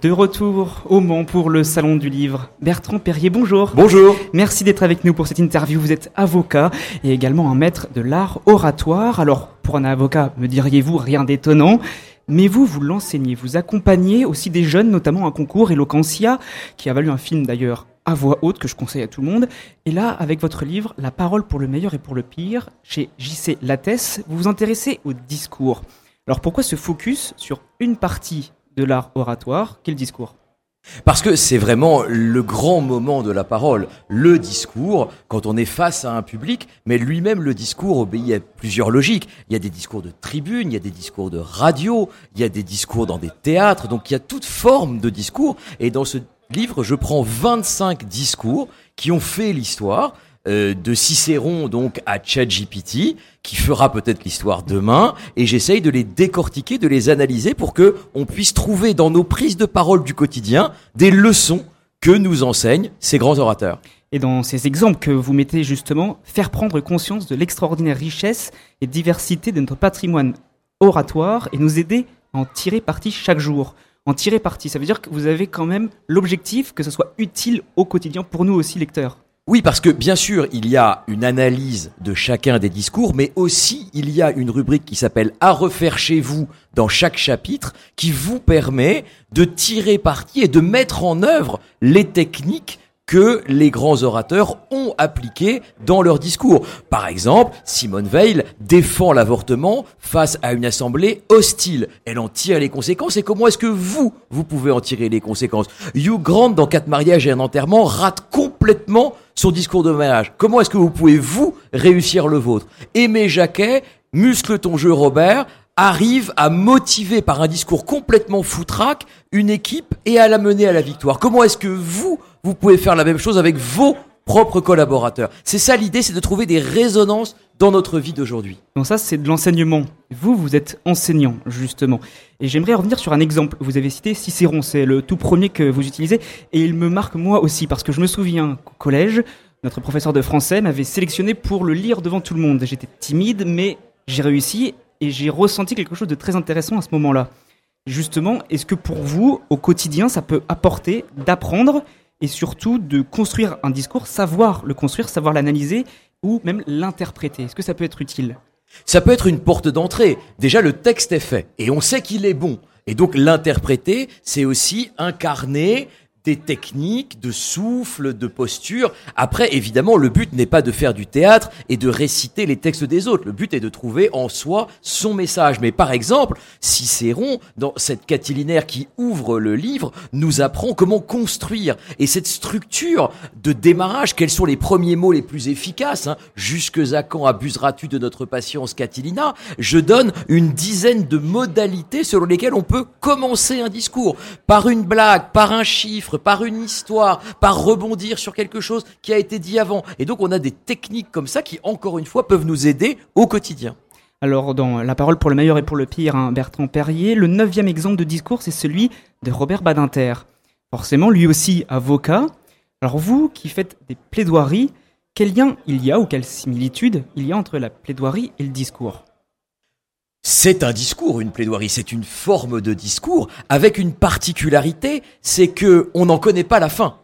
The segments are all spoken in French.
De retour au Mans pour le Salon du Livre. Bertrand Perrier, bonjour. Bonjour. Merci d'être avec nous pour cette interview. Vous êtes avocat et également un maître de l'art oratoire. Alors, pour un avocat, me diriez-vous, rien d'étonnant. Mais vous, vous l'enseignez, vous accompagnez aussi des jeunes, notamment un concours Eloquentia, qui a valu un film d'ailleurs à voix haute que je conseille à tout le monde. Et là, avec votre livre, La parole pour le meilleur et pour le pire, chez JC Lattès, vous vous intéressez au discours. Alors pourquoi ce focus sur une partie de l'art oratoire qu'est le discours? Parce que c'est vraiment le grand moment de la parole, le discours, quand on est face à un public, mais lui-même le discours obéit à plusieurs logiques. Il y a des discours de tribune, il y a des discours de radio, il y a des discours dans des théâtres, donc il y a toute forme de discours. Et dans ce livre, je prends 25 discours qui ont fait l'histoire, euh, de Cicéron donc à ChatGPT, qui fera peut-être l'histoire demain, et j'essaye de les décortiquer, de les analyser pour que on puisse trouver dans nos prises de parole du quotidien des leçons que nous enseignent ces grands orateurs. Et dans ces exemples que vous mettez justement, faire prendre conscience de l'extraordinaire richesse et diversité de notre patrimoine oratoire et nous aider à en tirer parti chaque jour. En tirer parti, ça veut dire que vous avez quand même l'objectif que ce soit utile au quotidien pour nous aussi lecteurs. Oui, parce que bien sûr, il y a une analyse de chacun des discours, mais aussi il y a une rubrique qui s'appelle À refaire chez vous dans chaque chapitre, qui vous permet de tirer parti et de mettre en œuvre les techniques que les grands orateurs ont appliqué dans leur discours. Par exemple, Simone Veil défend l'avortement face à une assemblée hostile. Elle en tire les conséquences et comment est-ce que vous, vous pouvez en tirer les conséquences? Hugh Grant, dans Quatre mariages et un enterrement, rate complètement son discours de mariage. Comment est-ce que vous pouvez, vous, réussir le vôtre? Aimé Jacquet, muscle ton jeu Robert, arrive à motiver par un discours complètement foutraque une équipe et à la mener à la victoire. Comment est-ce que vous, vous pouvez faire la même chose avec vos propres collaborateurs? C'est ça l'idée, c'est de trouver des résonances dans notre vie d'aujourd'hui. Donc ça, c'est de l'enseignement. Vous, vous êtes enseignant, justement. Et j'aimerais revenir sur un exemple. Vous avez cité Cicéron, c'est le tout premier que vous utilisez, et il me marque moi aussi, parce que je me souviens qu'au collège, notre professeur de français m'avait sélectionné pour le lire devant tout le monde. J'étais timide, mais j'ai réussi, et j'ai ressenti quelque chose de très intéressant à ce moment-là. Justement, est-ce que pour vous, au quotidien, ça peut apporter d'apprendre et surtout de construire un discours, savoir le construire, savoir l'analyser ou même l'interpréter. Est-ce que ça peut être utile? Ça peut être une porte d'entrée. Déjà, le texte est fait et on sait qu'il est bon. Et donc l'interpréter, c'est aussi incarner des techniques de souffle, de posture. Après, évidemment, le but n'est pas de faire du théâtre et de réciter les textes des autres. Le but est de trouver en soi son message. Mais par exemple, Cicéron, dans cette catilinaire qui ouvre le livre, nous apprend comment construire. Et cette structure de démarrage, quels sont les premiers mots les plus efficaces hein Jusque à quand abuseras-tu de notre patience, Catilina? Je donne une dizaine de modalités selon lesquelles on peut commencer un discours. Par une blague, par un chiffre, par une histoire, par rebondir sur quelque chose qui a été dit avant. Et donc on a des techniques comme ça qui, encore une fois, peuvent nous aider au quotidien. Alors, dans La parole pour le meilleur et pour le pire, hein, Bertrand Perrier, le neuvième exemple de discours, c'est celui de Robert Badinter. Forcément, lui aussi avocat. Alors, vous qui faites des plaidoiries, quel lien il y a ou quelle similitude il y a entre la plaidoirie et le discours? C'est un discours, une plaidoirie, c'est une forme de discours avec une particularité, c'est que on n'en connaît pas la fin.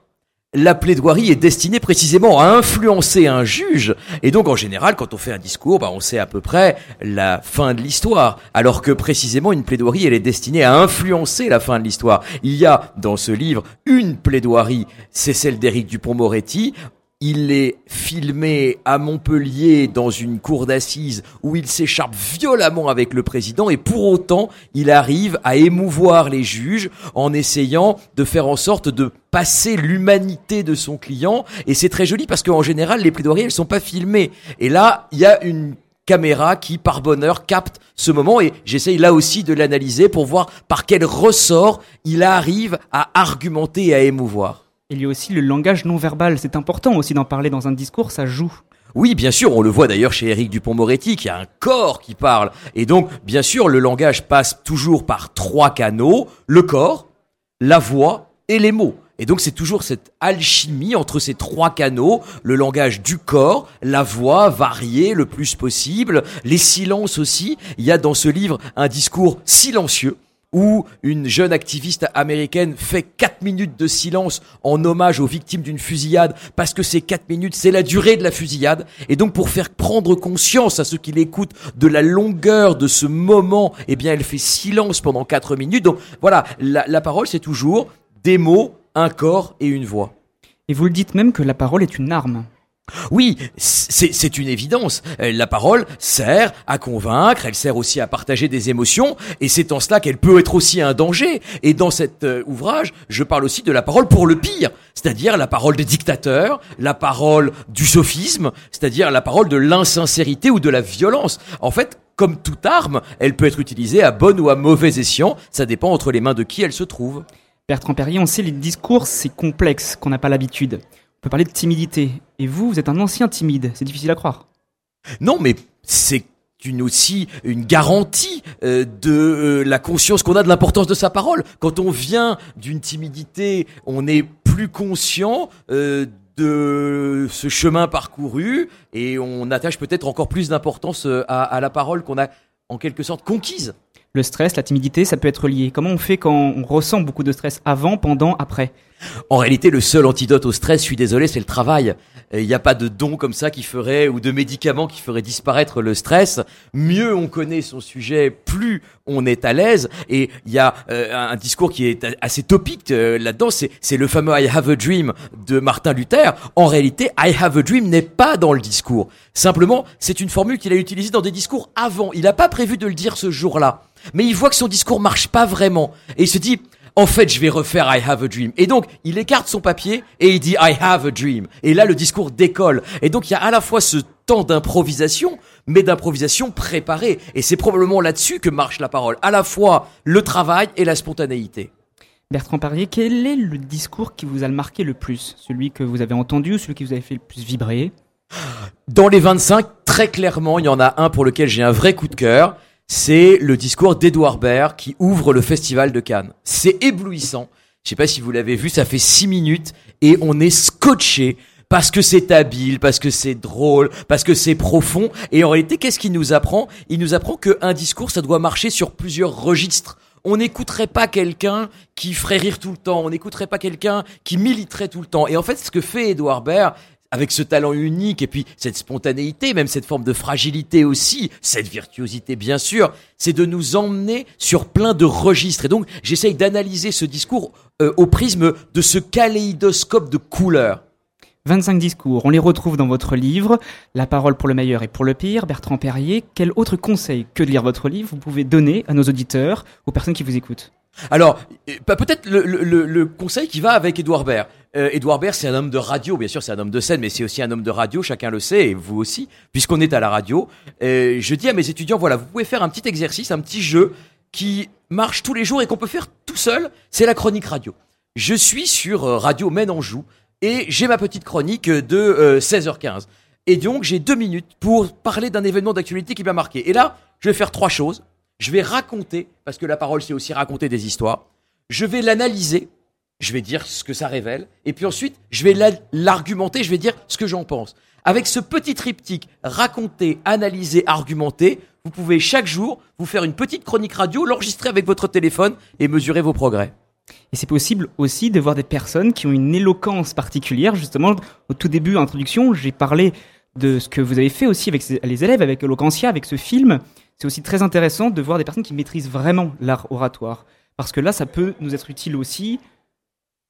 La plaidoirie est destinée précisément à influencer un juge, et donc en général, quand on fait un discours, bah, on sait à peu près la fin de l'histoire, alors que précisément une plaidoirie, elle est destinée à influencer la fin de l'histoire. Il y a dans ce livre une plaidoirie, c'est celle d'Éric Dupont-Moretti, il est filmé à Montpellier dans une cour d'assises où il s'écharpe violemment avec le président et pour autant il arrive à émouvoir les juges en essayant de faire en sorte de passer l'humanité de son client et c'est très joli parce qu'en général les plaidoiries elles sont pas filmées et là il y a une caméra qui par bonheur capte ce moment et j'essaye là aussi de l'analyser pour voir par quel ressort il arrive à argumenter et à émouvoir. Il y a aussi le langage non verbal. C'est important aussi d'en parler dans un discours, ça joue. Oui, bien sûr, on le voit d'ailleurs chez Éric Dupont-Moretti, qui a un corps qui parle. Et donc, bien sûr, le langage passe toujours par trois canaux, le corps, la voix et les mots. Et donc c'est toujours cette alchimie entre ces trois canaux, le langage du corps, la voix variée le plus possible, les silences aussi. Il y a dans ce livre un discours silencieux où une jeune activiste américaine fait 4 minutes de silence en hommage aux victimes d'une fusillade parce que ces 4 minutes, c'est la durée de la fusillade. Et donc pour faire prendre conscience à ceux qui l'écoutent de la longueur de ce moment, eh bien elle fait silence pendant 4 minutes. Donc voilà, la, la parole c'est toujours des mots, un corps et une voix. Et vous le dites même que la parole est une arme. Oui, c'est une évidence. Euh, la parole sert à convaincre, elle sert aussi à partager des émotions, et c'est en cela qu'elle peut être aussi un danger. Et dans cet euh, ouvrage, je parle aussi de la parole pour le pire, c'est-à-dire la parole des dictateurs, la parole du sophisme, c'est-à-dire la parole de l'insincérité ou de la violence. En fait, comme toute arme, elle peut être utilisée à bon ou à mauvais escient, ça dépend entre les mains de qui elle se trouve. Bertrand Perrier, on sait les discours, c'est complexe, qu'on n'a pas l'habitude. On peut parler de timidité. Et vous, vous êtes un ancien timide. C'est difficile à croire. Non, mais c'est une aussi une garantie euh, de euh, la conscience qu'on a de l'importance de sa parole. Quand on vient d'une timidité, on est plus conscient euh, de ce chemin parcouru et on attache peut-être encore plus d'importance à la parole qu'on a en quelque sorte conquise. Le stress, la timidité, ça peut être lié. Comment on fait quand on ressent beaucoup de stress avant, pendant, après? En réalité, le seul antidote au stress, je suis désolé, c'est le travail. Il n'y a pas de don comme ça qui ferait, ou de médicaments qui ferait disparaître le stress. Mieux on connaît son sujet, plus on est à l'aise. Et il y a euh, un discours qui est assez topique euh, là-dedans, c'est, c'est le fameux I have a dream de Martin Luther. En réalité, I have a dream n'est pas dans le discours. Simplement, c'est une formule qu'il a utilisée dans des discours avant. Il n'a pas prévu de le dire ce jour-là. Mais il voit que son discours marche pas vraiment. Et il se dit, en fait, je vais refaire I have a dream. Et donc, il écarte son papier et il dit I have a dream. Et là, le discours décolle. Et donc, il y a à la fois ce temps d'improvisation, mais d'improvisation préparée. Et c'est probablement là-dessus que marche la parole. À la fois le travail et la spontanéité. Bertrand Parier, quel est le discours qui vous a marqué le plus? Celui que vous avez entendu ou celui qui vous avait fait le plus vibrer? Dans les 25, très clairement, il y en a un pour lequel j'ai un vrai coup de cœur c'est le discours d'Edouard Baird qui ouvre le festival de Cannes. C'est éblouissant. Je sais pas si vous l'avez vu, ça fait six minutes et on est scotché parce que c'est habile, parce que c'est drôle, parce que c'est profond. Et en réalité, qu'est-ce qu'il nous apprend? Il nous apprend qu'un discours, ça doit marcher sur plusieurs registres. On n'écouterait pas quelqu'un qui ferait rire tout le temps, on n'écouterait pas quelqu'un qui militerait tout le temps. Et en fait, ce que fait Edouard Baird, avec ce talent unique et puis cette spontanéité, même cette forme de fragilité aussi, cette virtuosité bien sûr, c'est de nous emmener sur plein de registres. Et donc j'essaye d'analyser ce discours euh, au prisme de ce kaléidoscope de couleurs. 25 discours, on les retrouve dans votre livre, La parole pour le meilleur et pour le pire, Bertrand Perrier. Quel autre conseil que de lire votre livre vous pouvez donner à nos auditeurs, aux personnes qui vous écoutent? Alors, euh, bah, peut-être le, le, le, conseil qui va avec Edouard Baird. Euh, Edouard Baird, c'est un homme de radio, bien sûr, c'est un homme de scène, mais c'est aussi un homme de radio, chacun le sait, et vous aussi, puisqu'on est à la radio. Euh, je dis à mes étudiants, voilà, vous pouvez faire un petit exercice, un petit jeu qui marche tous les jours et qu'on peut faire tout seul, c'est la chronique radio. Je suis sur euh, Radio Maine Anjou, et j'ai ma petite chronique de 16h15. Et donc, j'ai deux minutes pour parler d'un événement d'actualité qui m'a marqué. Et là, je vais faire trois choses je vais raconter, parce que la parole c'est aussi raconter des histoires, je vais l'analyser, je vais dire ce que ça révèle, et puis ensuite je vais l'argumenter, je vais dire ce que j'en pense. Avec ce petit triptyque, raconter, analyser, argumenter, vous pouvez chaque jour vous faire une petite chronique radio, l'enregistrer avec votre téléphone et mesurer vos progrès. Et c'est possible aussi de voir des personnes qui ont une éloquence particulière. Justement, au tout début, introduction, j'ai parlé de ce que vous avez fait aussi avec les élèves, avec Eloquentia, avec ce film c'est aussi très intéressant de voir des personnes qui maîtrisent vraiment l'art oratoire. Parce que là, ça peut nous être utile aussi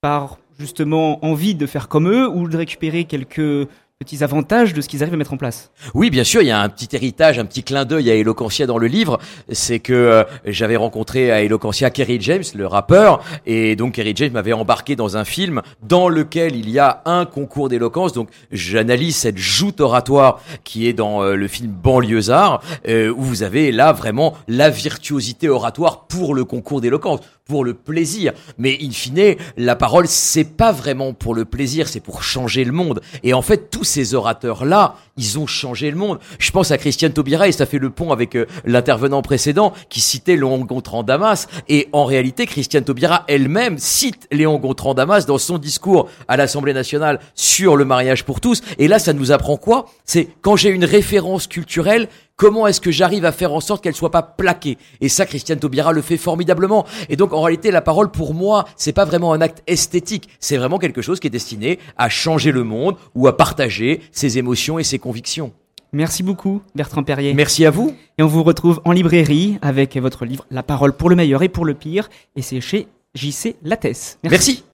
par justement envie de faire comme eux ou de récupérer quelques petits avantages de ce qu'ils arrivent à mettre en place? Oui, bien sûr, il y a un petit héritage, un petit clin d'œil à Eloquentia dans le livre. C'est que euh, j'avais rencontré à Eloquentia Kerry James, le rappeur, et donc Kerry James m'avait embarqué dans un film dans lequel il y a un concours d'éloquence. Donc j'analyse cette joute oratoire qui est dans euh, le film Banlieusard, euh, où vous avez là vraiment la virtuosité oratoire pour le concours d'éloquence pour le plaisir. Mais in fine, la parole, c'est pas vraiment pour le plaisir, c'est pour changer le monde. Et en fait, tous ces orateurs-là, ils ont changé le monde. Je pense à Christiane Taubira et ça fait le pont avec euh, l'intervenant précédent qui citait Léon Gontran Damas. Et en réalité, Christiane Taubira elle-même cite Léon Gontran Damas dans son discours à l'Assemblée nationale sur le mariage pour tous. Et là, ça nous apprend quoi? C'est quand j'ai une référence culturelle, Comment est-ce que j'arrive à faire en sorte qu'elle soit pas plaquée? Et ça, Christiane Taubira le fait formidablement. Et donc, en réalité, la parole, pour moi, c'est pas vraiment un acte esthétique. C'est vraiment quelque chose qui est destiné à changer le monde ou à partager ses émotions et ses convictions. Merci beaucoup, Bertrand Perrier. Merci à vous. Et on vous retrouve en librairie avec votre livre La parole pour le meilleur et pour le pire. Et c'est chez JC Lattès. Merci.